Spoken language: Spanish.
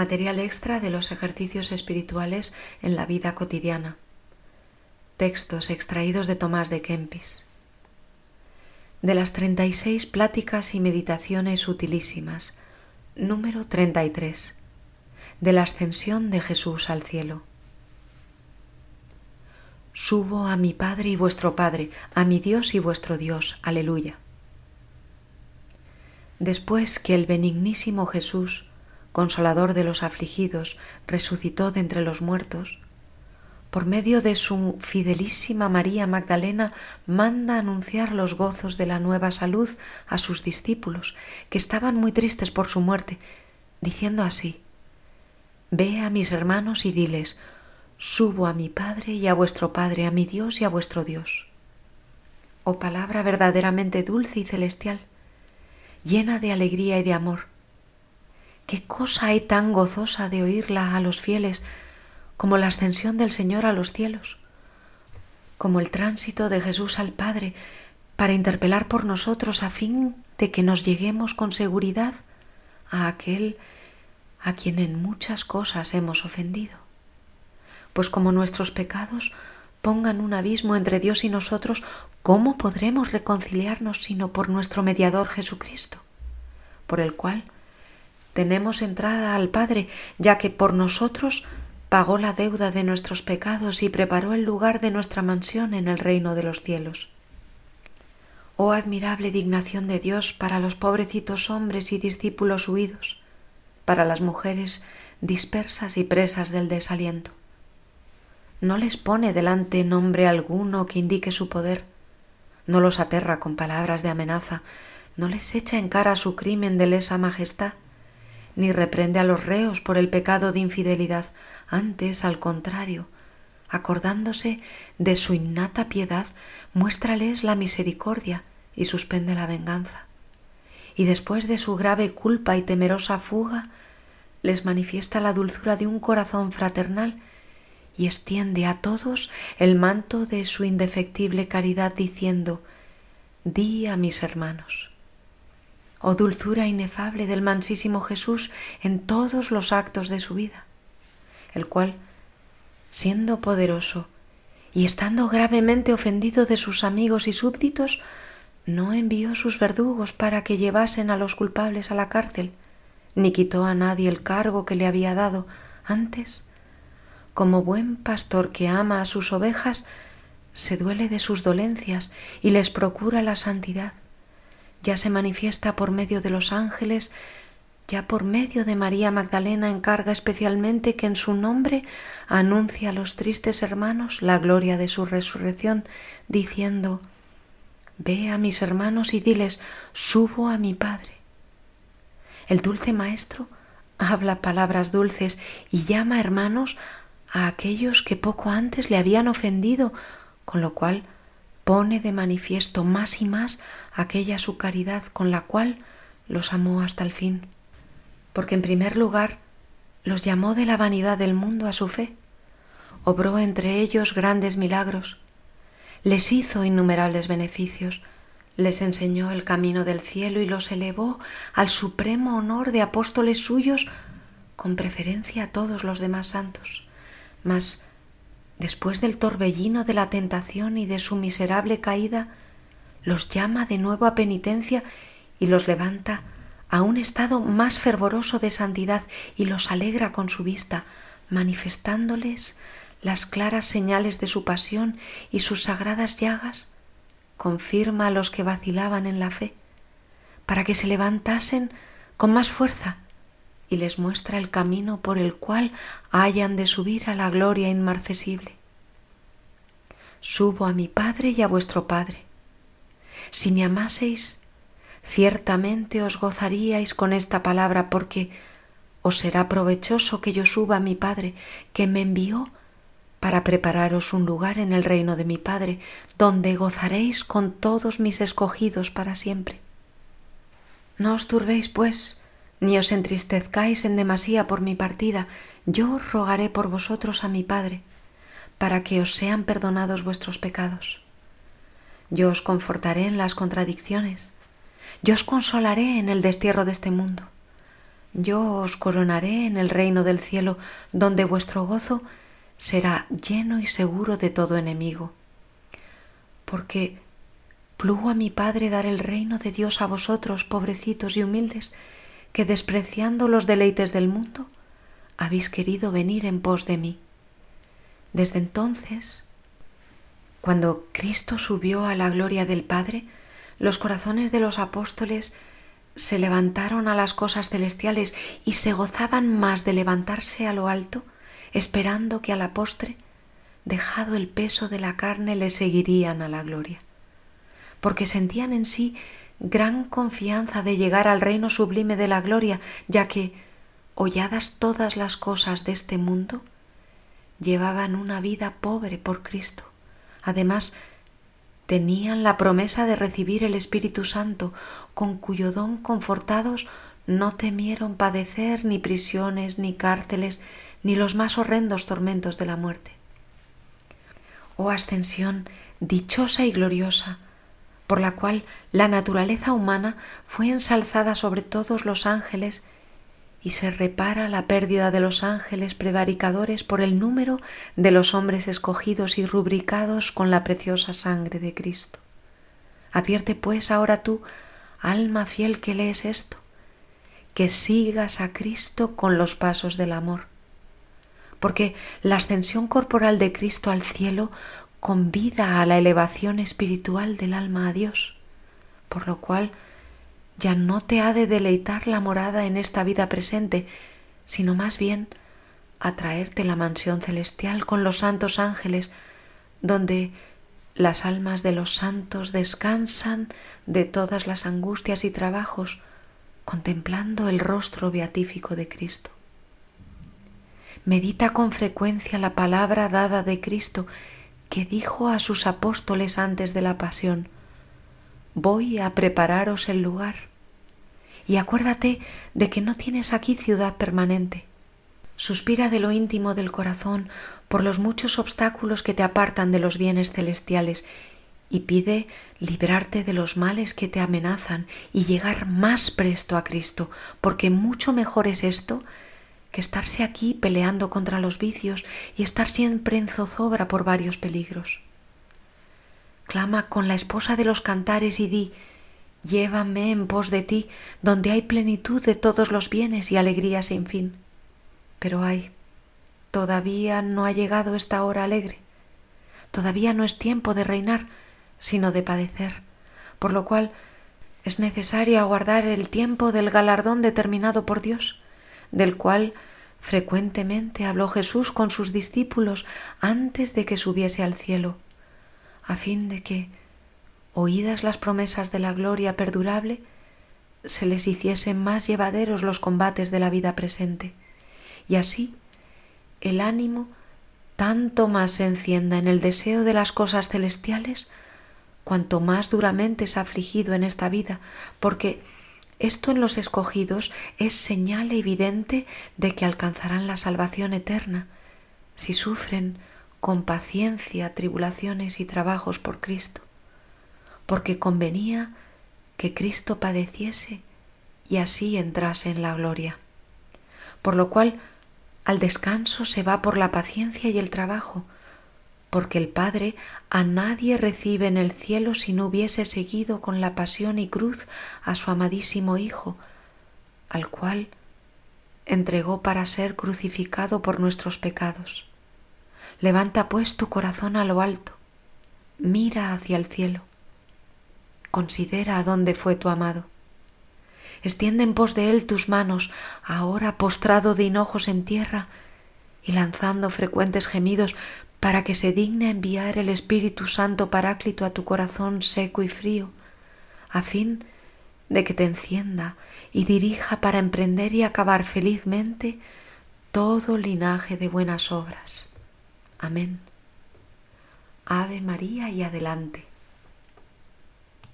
material extra de los ejercicios espirituales en la vida cotidiana. Textos extraídos de Tomás de Kempis. De las 36 pláticas y meditaciones utilísimas, número 33. De la ascensión de Jesús al cielo. Subo a mi Padre y vuestro Padre, a mi Dios y vuestro Dios. Aleluya. Después que el benignísimo Jesús, consolador de los afligidos, resucitó de entre los muertos, por medio de su fidelísima María Magdalena, manda anunciar los gozos de la nueva salud a sus discípulos, que estaban muy tristes por su muerte, diciendo así, Ve a mis hermanos y diles, subo a mi Padre y a vuestro Padre, a mi Dios y a vuestro Dios. Oh palabra verdaderamente dulce y celestial, llena de alegría y de amor, ¿Qué cosa hay tan gozosa de oírla a los fieles como la ascensión del Señor a los cielos, como el tránsito de Jesús al Padre para interpelar por nosotros a fin de que nos lleguemos con seguridad a aquel a quien en muchas cosas hemos ofendido? Pues como nuestros pecados pongan un abismo entre Dios y nosotros, ¿cómo podremos reconciliarnos sino por nuestro mediador Jesucristo, por el cual tenemos entrada al Padre, ya que por nosotros pagó la deuda de nuestros pecados y preparó el lugar de nuestra mansión en el reino de los cielos. Oh admirable dignación de Dios para los pobrecitos hombres y discípulos huidos, para las mujeres dispersas y presas del desaliento. No les pone delante nombre alguno que indique su poder, no los aterra con palabras de amenaza, no les echa en cara su crimen de lesa majestad, ni reprende a los reos por el pecado de infidelidad, antes al contrario, acordándose de su innata piedad, muéstrales la misericordia y suspende la venganza. Y después de su grave culpa y temerosa fuga, les manifiesta la dulzura de un corazón fraternal y extiende a todos el manto de su indefectible caridad diciendo, di a mis hermanos oh dulzura inefable del mansísimo Jesús en todos los actos de su vida, el cual, siendo poderoso y estando gravemente ofendido de sus amigos y súbditos, no envió sus verdugos para que llevasen a los culpables a la cárcel, ni quitó a nadie el cargo que le había dado antes, como buen pastor que ama a sus ovejas, se duele de sus dolencias y les procura la santidad ya se manifiesta por medio de los ángeles, ya por medio de María Magdalena encarga especialmente que en su nombre anuncie a los tristes hermanos la gloria de su resurrección, diciendo, Ve a mis hermanos y diles, subo a mi Padre. El dulce Maestro habla palabras dulces y llama hermanos a aquellos que poco antes le habían ofendido, con lo cual pone de manifiesto más y más aquella su caridad con la cual los amó hasta el fin. Porque en primer lugar los llamó de la vanidad del mundo a su fe, obró entre ellos grandes milagros, les hizo innumerables beneficios, les enseñó el camino del cielo y los elevó al supremo honor de apóstoles suyos con preferencia a todos los demás santos. Mas después del torbellino de la tentación y de su miserable caída, los llama de nuevo a penitencia y los levanta a un estado más fervoroso de santidad y los alegra con su vista, manifestándoles las claras señales de su pasión y sus sagradas llagas, confirma a los que vacilaban en la fe, para que se levantasen con más fuerza y les muestra el camino por el cual hayan de subir a la gloria inmarcesible. Subo a mi Padre y a vuestro Padre. Si me amaseis, ciertamente os gozaríais con esta palabra, porque os será provechoso que yo suba a mi Padre, que me envió para prepararos un lugar en el reino de mi Padre, donde gozaréis con todos mis escogidos para siempre. No os turbéis, pues, ni os entristezcáis en demasía por mi partida, yo rogaré por vosotros a mi Padre, para que os sean perdonados vuestros pecados. Yo os confortaré en las contradicciones, yo os consolaré en el destierro de este mundo, yo os coronaré en el reino del cielo, donde vuestro gozo será lleno y seguro de todo enemigo. Porque plugo a mi Padre dar el reino de Dios a vosotros, pobrecitos y humildes, que despreciando los deleites del mundo, habéis querido venir en pos de mí. Desde entonces, cuando Cristo subió a la gloria del Padre, los corazones de los apóstoles se levantaron a las cosas celestiales y se gozaban más de levantarse a lo alto, esperando que a la postre, dejado el peso de la carne, le seguirían a la gloria, porque sentían en sí gran confianza de llegar al reino sublime de la gloria, ya que, holladas todas las cosas de este mundo, llevaban una vida pobre por Cristo. Además, tenían la promesa de recibir el Espíritu Santo, con cuyo don confortados no temieron padecer ni prisiones, ni cárceles, ni los más horrendos tormentos de la muerte. Oh ascensión dichosa y gloriosa, por la cual la naturaleza humana fue ensalzada sobre todos los ángeles y se repara la pérdida de los ángeles prevaricadores por el número de los hombres escogidos y rubricados con la preciosa sangre de Cristo. Advierte pues ahora tú, alma fiel que lees esto, que sigas a Cristo con los pasos del amor, porque la ascensión corporal de Cristo al cielo convida a la elevación espiritual del alma a Dios, por lo cual ya no te ha de deleitar la morada en esta vida presente, sino más bien atraerte la mansión celestial con los santos ángeles, donde las almas de los santos descansan de todas las angustias y trabajos, contemplando el rostro beatífico de Cristo. Medita con frecuencia la palabra dada de Cristo que dijo a sus apóstoles antes de la pasión, Voy a prepararos el lugar y acuérdate de que no tienes aquí ciudad permanente. Suspira de lo íntimo del corazón por los muchos obstáculos que te apartan de los bienes celestiales y pide librarte de los males que te amenazan y llegar más presto a Cristo, porque mucho mejor es esto que estarse aquí peleando contra los vicios y estar siempre en zozobra por varios peligros. Clama con la esposa de los cantares y di, Llévame en pos de ti, donde hay plenitud de todos los bienes y alegría sin fin. Pero ay, todavía no ha llegado esta hora alegre. Todavía no es tiempo de reinar, sino de padecer, por lo cual es necesario aguardar el tiempo del galardón determinado por Dios, del cual frecuentemente habló Jesús con sus discípulos antes de que subiese al cielo, a fin de que, oídas las promesas de la gloria perdurable, se les hiciesen más llevaderos los combates de la vida presente, y así el ánimo tanto más se encienda en el deseo de las cosas celestiales, cuanto más duramente es afligido en esta vida, porque esto en los escogidos es señal evidente de que alcanzarán la salvación eterna, si sufren con paciencia tribulaciones y trabajos por Cristo porque convenía que Cristo padeciese y así entrase en la gloria. Por lo cual al descanso se va por la paciencia y el trabajo, porque el Padre a nadie recibe en el cielo si no hubiese seguido con la pasión y cruz a su amadísimo Hijo, al cual entregó para ser crucificado por nuestros pecados. Levanta pues tu corazón a lo alto, mira hacia el cielo Considera a dónde fue tu amado. Extiende en pos de él tus manos, ahora postrado de hinojos en tierra y lanzando frecuentes gemidos para que se digne enviar el Espíritu Santo Paráclito a tu corazón seco y frío, a fin de que te encienda y dirija para emprender y acabar felizmente todo linaje de buenas obras. Amén. Ave María y adelante.